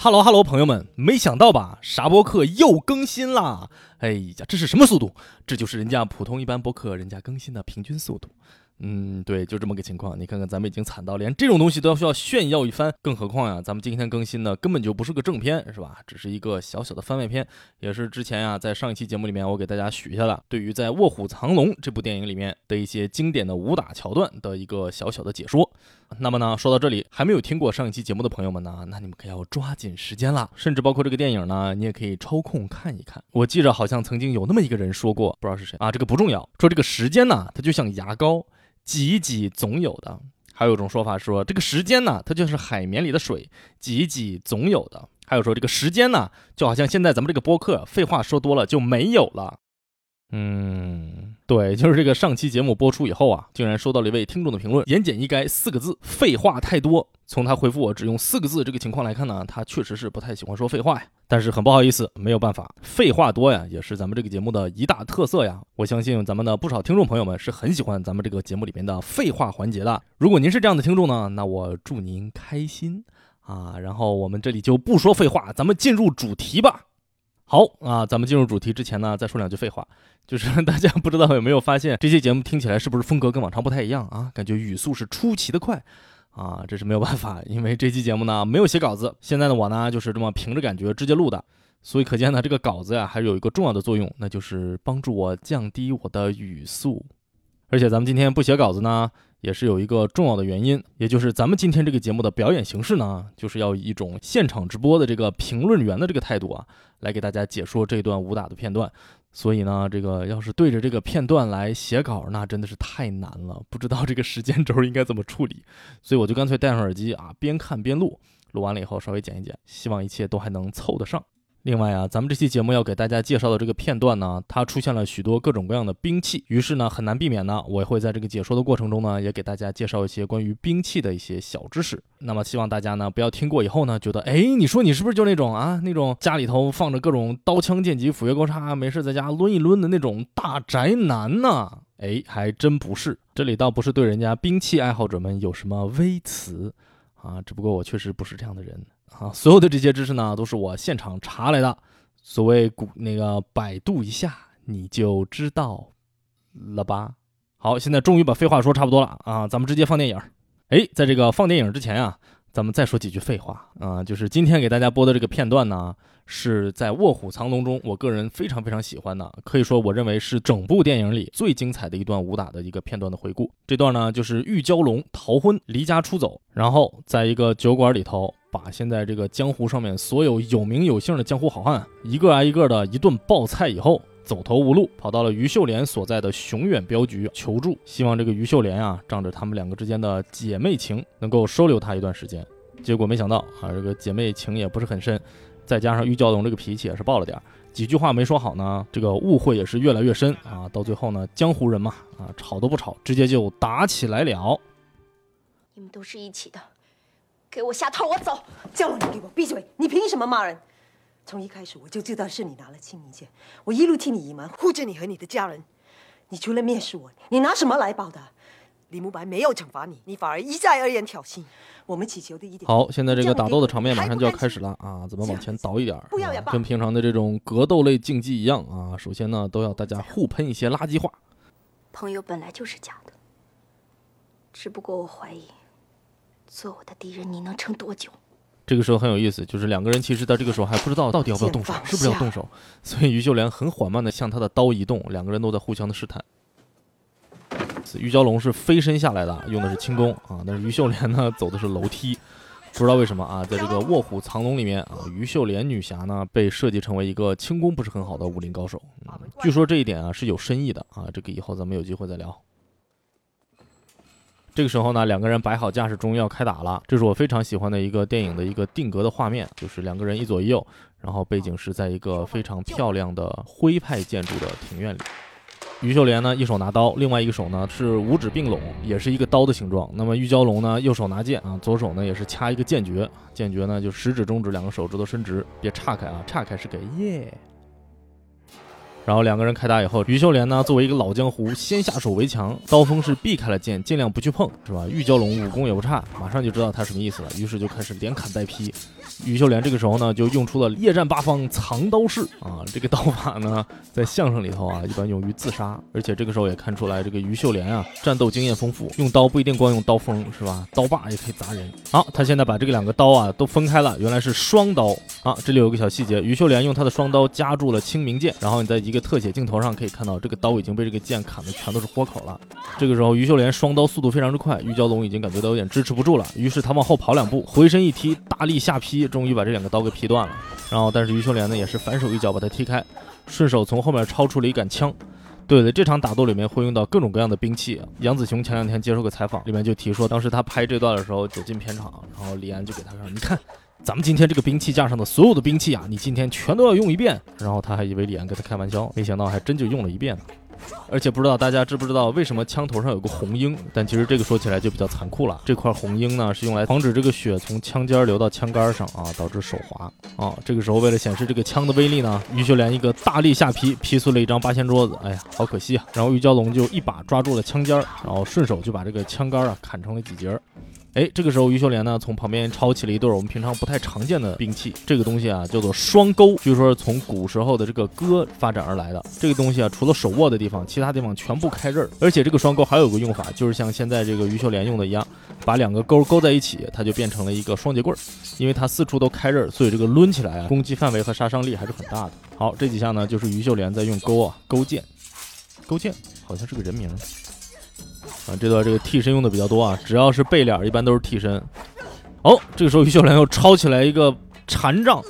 Hello Hello，朋友们，没想到吧？啥播客又更新啦！哎呀，这是什么速度？这就是人家普通一般播客人家更新的平均速度。嗯，对，就这么个情况。你看看，咱们已经惨到连这种东西都要需要炫耀一番，更何况呀，咱们今天更新的根本就不是个正片，是吧？只是一个小小的番外篇，也是之前呀，在上一期节目里面我给大家许下了对于在《卧虎藏龙》这部电影里面的一些经典的武打桥段的一个小小的解说。那么呢，说到这里，还没有听过上一期节目的朋友们呢，那你们可要抓紧时间啦。甚至包括这个电影呢，你也可以抽空看一看。我记着好像曾经有那么一个人说过，不知道是谁啊，这个不重要。说这个时间呢，它就像牙膏，挤一挤总有的。还有一种说法说，这个时间呢，它就是海绵里的水，挤一挤总有的。还有说这个时间呢，就好像现在咱们这个播客，废话说多了就没有了。嗯，对，就是这个上期节目播出以后啊，竟然收到了一位听众的评论，言简意赅四个字：废话太多。从他回复我只用四个字这个情况来看呢，他确实是不太喜欢说废话呀。但是很不好意思，没有办法，废话多呀，也是咱们这个节目的一大特色呀。我相信咱们的不少听众朋友们是很喜欢咱们这个节目里面的废话环节的。如果您是这样的听众呢，那我祝您开心啊。然后我们这里就不说废话，咱们进入主题吧。好啊，咱们进入主题之前呢，再说两句废话。就是大家不知道有没有发现，这期节目听起来是不是风格跟往常不太一样啊？感觉语速是出奇的快啊！这是没有办法，因为这期节目呢没有写稿子，现在的我呢就是这么凭着感觉直接录的，所以可见呢这个稿子呀还是有一个重要的作用，那就是帮助我降低我的语速。而且咱们今天不写稿子呢，也是有一个重要的原因，也就是咱们今天这个节目的表演形式呢，就是要以一种现场直播的这个评论员的这个态度啊，来给大家解说这段武打的片段。所以呢，这个要是对着这个片段来写稿，那真的是太难了，不知道这个时间轴应该怎么处理。所以我就干脆戴上耳机啊，边看边录，录完了以后稍微剪一剪，希望一切都还能凑得上。另外啊，咱们这期节目要给大家介绍的这个片段呢，它出现了许多各种各样的兵器，于是呢，很难避免呢，我会在这个解说的过程中呢，也给大家介绍一些关于兵器的一些小知识。那么希望大家呢，不要听过以后呢，觉得，哎，你说你是不是就那种啊，那种家里头放着各种刀枪剑戟斧钺钩叉，没事在家抡一抡的那种大宅男呢？哎，还真不是，这里倒不是对人家兵器爱好者们有什么微词啊，只不过我确实不是这样的人。啊，所有的这些知识呢，都是我现场查来的。所谓古那个百度一下，你就知道了吧？好，现在终于把废话说差不多了啊，咱们直接放电影。哎，在这个放电影之前啊，咱们再说几句废话啊，就是今天给大家播的这个片段呢，是在《卧虎藏龙》中，我个人非常非常喜欢的，可以说我认为是整部电影里最精彩的一段武打的一个片段的回顾。这段呢，就是玉娇龙逃婚、离家出走，然后在一个酒馆里头。把现在这个江湖上面所有有名有姓的江湖好汉一个挨一个的一顿爆菜以后，走投无路，跑到了于秀莲所在的雄远镖局求助，希望这个于秀莲啊，仗着他们两个之间的姐妹情，能够收留他一段时间。结果没想到啊，这个姐妹情也不是很深，再加上玉娇龙这个脾气也是爆了点几句话没说好呢，这个误会也是越来越深啊。到最后呢，江湖人嘛啊，吵都不吵，直接就打起来了。你们都是一起的。给我下套，我走！叫了你给我闭嘴！你凭什么骂人？从一开始我就知道是你拿了青明剑，我一路替你隐瞒，护着你和你的家人。你除了蔑视我，你拿什么来报答？李慕白没有惩罚你，你反而一再而言挑衅。我们祈求的一点。好，现在这个打斗的场面马上就要开始了啊！咱们往前倒一点，啊、跟平常的这种格斗类竞技一样啊。首先呢，都要大家互喷一些垃圾话。朋友本来就是假的，只不过我怀疑。做我的敌人，你能撑多久？这个时候很有意思，就是两个人其实到这个时候还不知道到底要不要动手，是不是要动手，所以于秀莲很缓慢的向他的刀移动，两个人都在互相的试探。于娇龙是飞身下来的，用的是轻功啊，但是于秀莲呢走的是楼梯，不知道为什么啊，在这个卧虎藏龙里面啊，于秀莲女侠呢被设计成为一个轻功不是很好的武林高手，嗯、据说这一点啊是有深意的啊，这个以后咱们有机会再聊。这个时候呢，两个人摆好架势，终于要开打了。这是我非常喜欢的一个电影的一个定格的画面，就是两个人一左一右，然后背景是在一个非常漂亮的徽派建筑的庭院里。于秀莲呢，一手拿刀，另外一个手呢是五指并拢，也是一个刀的形状。那么玉娇龙呢，右手拿剑啊，左手呢也是掐一个剑诀，剑诀呢就食指、中指两个手指头伸直，别岔开啊，岔开是给耶。然后两个人开打以后，于秀莲呢作为一个老江湖，先下手为强，刀锋是避开了剑，尽量不去碰，是吧？玉娇龙武功也不差，马上就知道他什么意思了，于是就开始连砍带劈。于秀莲这个时候呢，就用出了夜战八方藏刀式啊，这个刀法呢，在相声里头啊，一般用于自杀。而且这个时候也看出来，这个于秀莲啊，战斗经验丰富，用刀不一定光用刀锋，是吧？刀把也可以砸人。好，他现在把这个两个刀啊都分开了，原来是双刀啊。这里有个小细节，于秀莲用他的双刀夹住了清明剑，然后你在一个特写镜头上可以看到，这个刀已经被这个剑砍的全都是豁口了。这个时候，于秀莲双刀速度非常之快，玉娇龙已经感觉到有点支持不住了，于是他往后跑两步，回身一踢，大力下劈。终于把这两个刀给劈断了，然后但是于秀莲呢也是反手一脚把他踢开，顺手从后面抄出了一杆枪。对的，这场打斗里面会用到各种各样的兵器。杨子琼前两天接受个采访，里面就提说，当时他拍这段的时候走进片场，然后李安就给他说：“你看，咱们今天这个兵器架上的所有的兵器啊，你今天全都要用一遍。”然后他还以为李安跟他开玩笑，没想到还真就用了一遍。而且不知道大家知不知道为什么枪头上有个红缨？但其实这个说起来就比较残酷了。这块红缨呢是用来防止这个血从枪尖流到枪杆上啊，导致手滑啊。这个时候为了显示这个枪的威力呢，于秀莲一个大力下劈，劈碎了一张八仙桌子。哎呀，好可惜啊！然后玉娇龙就一把抓住了枪尖，然后顺手就把这个枪杆啊砍成了几节。哎，这个时候于秀莲呢，从旁边抄起了一对我们平常不太常见的兵器，这个东西啊叫做双钩，据说是从古时候的这个戈发展而来的。这个东西啊，除了手握的地方，其他地方全部开刃儿。而且这个双钩还有个用法，就是像现在这个于秀莲用的一样，把两个钩勾在一起，它就变成了一个双节棍儿。因为它四处都开刃儿，所以这个抡起来啊，攻击范围和杀伤力还是很大的。好，这几下呢，就是于秀莲在用钩啊勾剑，勾剑好像是个人名。啊，这段这个替身用的比较多啊，只要是背脸，一般都是替身。哦，这个时候于秀莲又抄起来一个禅杖，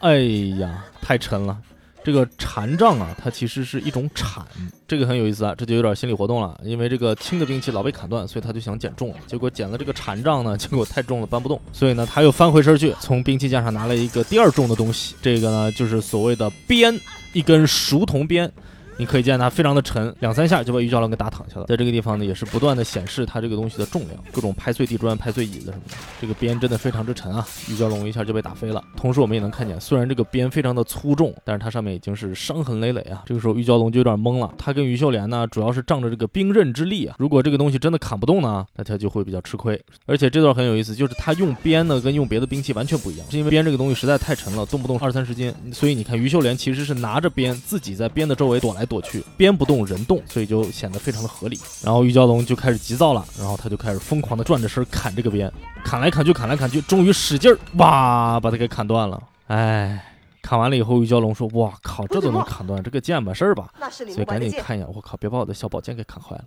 哎呀，太沉了。这个禅杖啊，它其实是一种铲，这个很有意思啊，这就有点心理活动了。因为这个轻的兵器老被砍断，所以他就想减重，结果减了这个禅杖呢，结果太重了搬不动，所以呢，他又翻回身去，从兵器架上拿了一个第二重的东西，这个呢就是所谓的鞭，一根熟铜鞭。你可以见它非常的沉，两三下就把玉娇龙给打躺下了。在这个地方呢，也是不断的显示它这个东西的重量，各种拍碎地砖、拍碎椅子什么的。这个鞭真的非常之沉啊！玉娇龙一下就被打飞了。同时我们也能看见，虽然这个鞭非常的粗重，但是它上面已经是伤痕累累啊。这个时候玉娇龙就有点懵了。他跟于秀莲呢，主要是仗着这个兵刃之力啊。如果这个东西真的砍不动呢，那他就会比较吃亏。而且这段很有意思，就是他用鞭呢跟用别的兵器完全不一样，是因为鞭这个东西实在太沉了，动不动二三十斤。所以你看于秀莲其实是拿着鞭自己在鞭的周围躲来躲去，边不动人动，所以就显得非常的合理。然后玉娇龙就开始急躁了，然后他就开始疯狂的转着身砍这个边，砍来砍去，砍来砍去，终于使劲儿，哇，把它给砍断了。哎，砍完了以后，玉娇龙说：“哇靠，这都能砍断，这个剑没事儿吧？”所以赶。紧看一眼，我靠，别把我的小宝剑给砍坏了。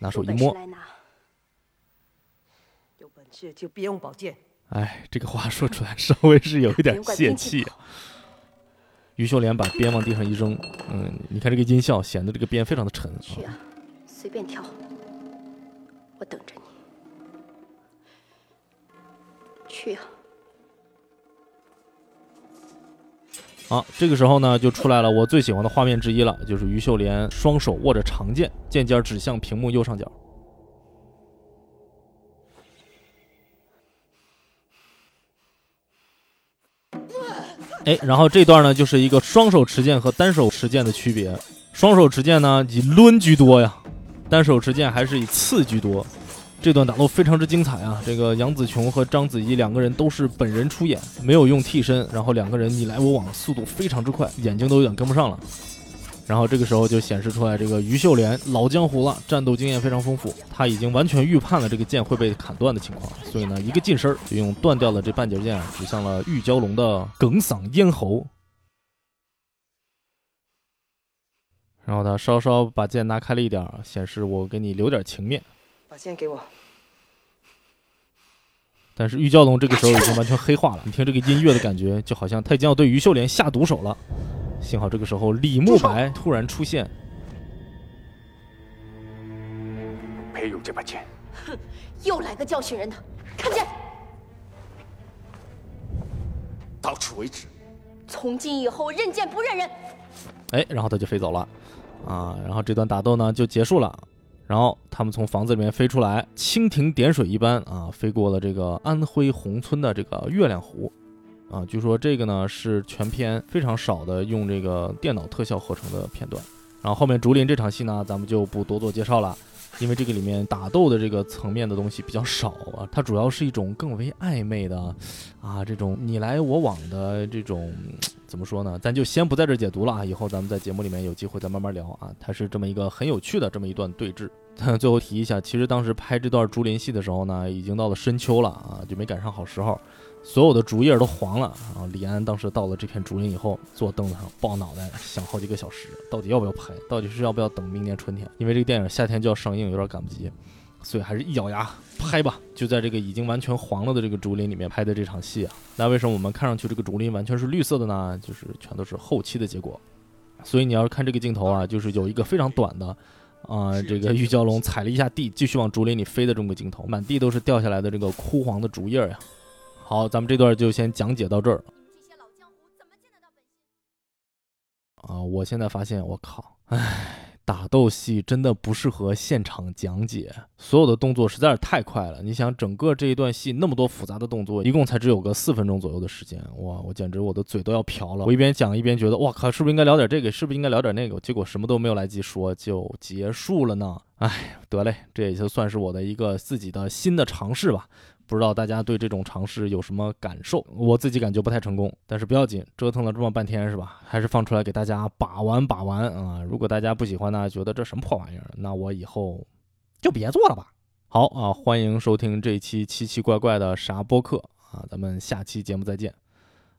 拿手一摸，本事来拿。有本事就别用宝剑。哎，这个话说出来稍微是有一点泄气啊。于秀莲把鞭往地上一扔，嗯，你看这个音效显得这个鞭非常的沉。去啊，随便挑，我等着你。去啊，好，这个时候呢，就出来了我最喜欢的画面之一了，就是于秀莲双手握着长剑，剑尖指向屏幕右上角。哎，然后这段呢，就是一个双手持剑和单手持剑的区别。双手持剑呢，以抡居多呀，单手持剑还是以刺居多。这段打斗非常之精彩啊！这个杨紫琼和章子怡两个人都是本人出演，没有用替身，然后两个人你来我往，速度非常之快，眼睛都有点跟不上了。然后这个时候就显示出来，这个于秀莲老江湖了，战斗经验非常丰富，他已经完全预判了这个剑会被砍断的情况，所以呢，一个近身就用断掉了这半截剑啊，指向了玉娇龙的哽嗓咽喉。然后他稍稍把剑拿开了一点，显示我给你留点情面。把剑给我。但是玉娇龙这个时候已经完全黑化了，你听这个音乐的感觉，就好像他已经要对于秀莲下毒手了。幸好这个时候李慕白突然出现，没有这把剑，哼又来个教训人的，看剑。到此为止。从今以后认剑不认人。哎，然后他就飞走了，啊，然后这段打斗呢就结束了。然后他们从房子里面飞出来，蜻蜓点水一般啊，飞过了这个安徽宏村的这个月亮湖，啊，据说这个呢是全片非常少的用这个电脑特效合成的片段。然后后面竹林这场戏呢，咱们就不多做介绍了，因为这个里面打斗的这个层面的东西比较少啊，它主要是一种更为暧昧的，啊，这种你来我往的这种。怎么说呢？咱就先不在这儿解读了啊，以后咱们在节目里面有机会再慢慢聊啊。它是这么一个很有趣的这么一段对峙。最后提一下，其实当时拍这段竹林戏的时候呢，已经到了深秋了啊，就没赶上好时候，所有的竹叶都黄了啊。李安当时到了这片竹林以后，坐凳子上抱脑袋想好几个小时，到底要不要拍？到底是要不要等明年春天？因为这个电影夏天就要上映，有点赶不及。所以还是一咬牙拍吧，就在这个已经完全黄了的这个竹林里面拍的这场戏啊。那为什么我们看上去这个竹林完全是绿色的呢？就是全都是后期的结果。所以你要是看这个镜头啊，就是有一个非常短的，啊，这个玉蛟龙踩了一下地，继续往竹林里飞的这么个镜头，满地都是掉下来的这个枯黄的竹叶呀。好，咱们这段就先讲解到这儿。啊，我现在发现，我靠，唉。打斗戏真的不适合现场讲解，所有的动作实在是太快了。你想，整个这一段戏那么多复杂的动作，一共才只有个四分钟左右的时间，哇，我简直我的嘴都要瓢了。我一边讲一边觉得，哇靠，是不是应该聊点这个？是不是应该聊点那个？结果什么都没有来及说就结束了呢？哎，得嘞，这也就算是我的一个自己的新的尝试吧。不知道大家对这种尝试有什么感受？我自己感觉不太成功，但是不要紧，折腾了这么半天是吧？还是放出来给大家把玩把玩啊！如果大家不喜欢呢，觉得这什么破玩意儿，那我以后就别做了吧。好啊，欢迎收听这期奇奇怪怪的啥播客啊！咱们下期节目再见。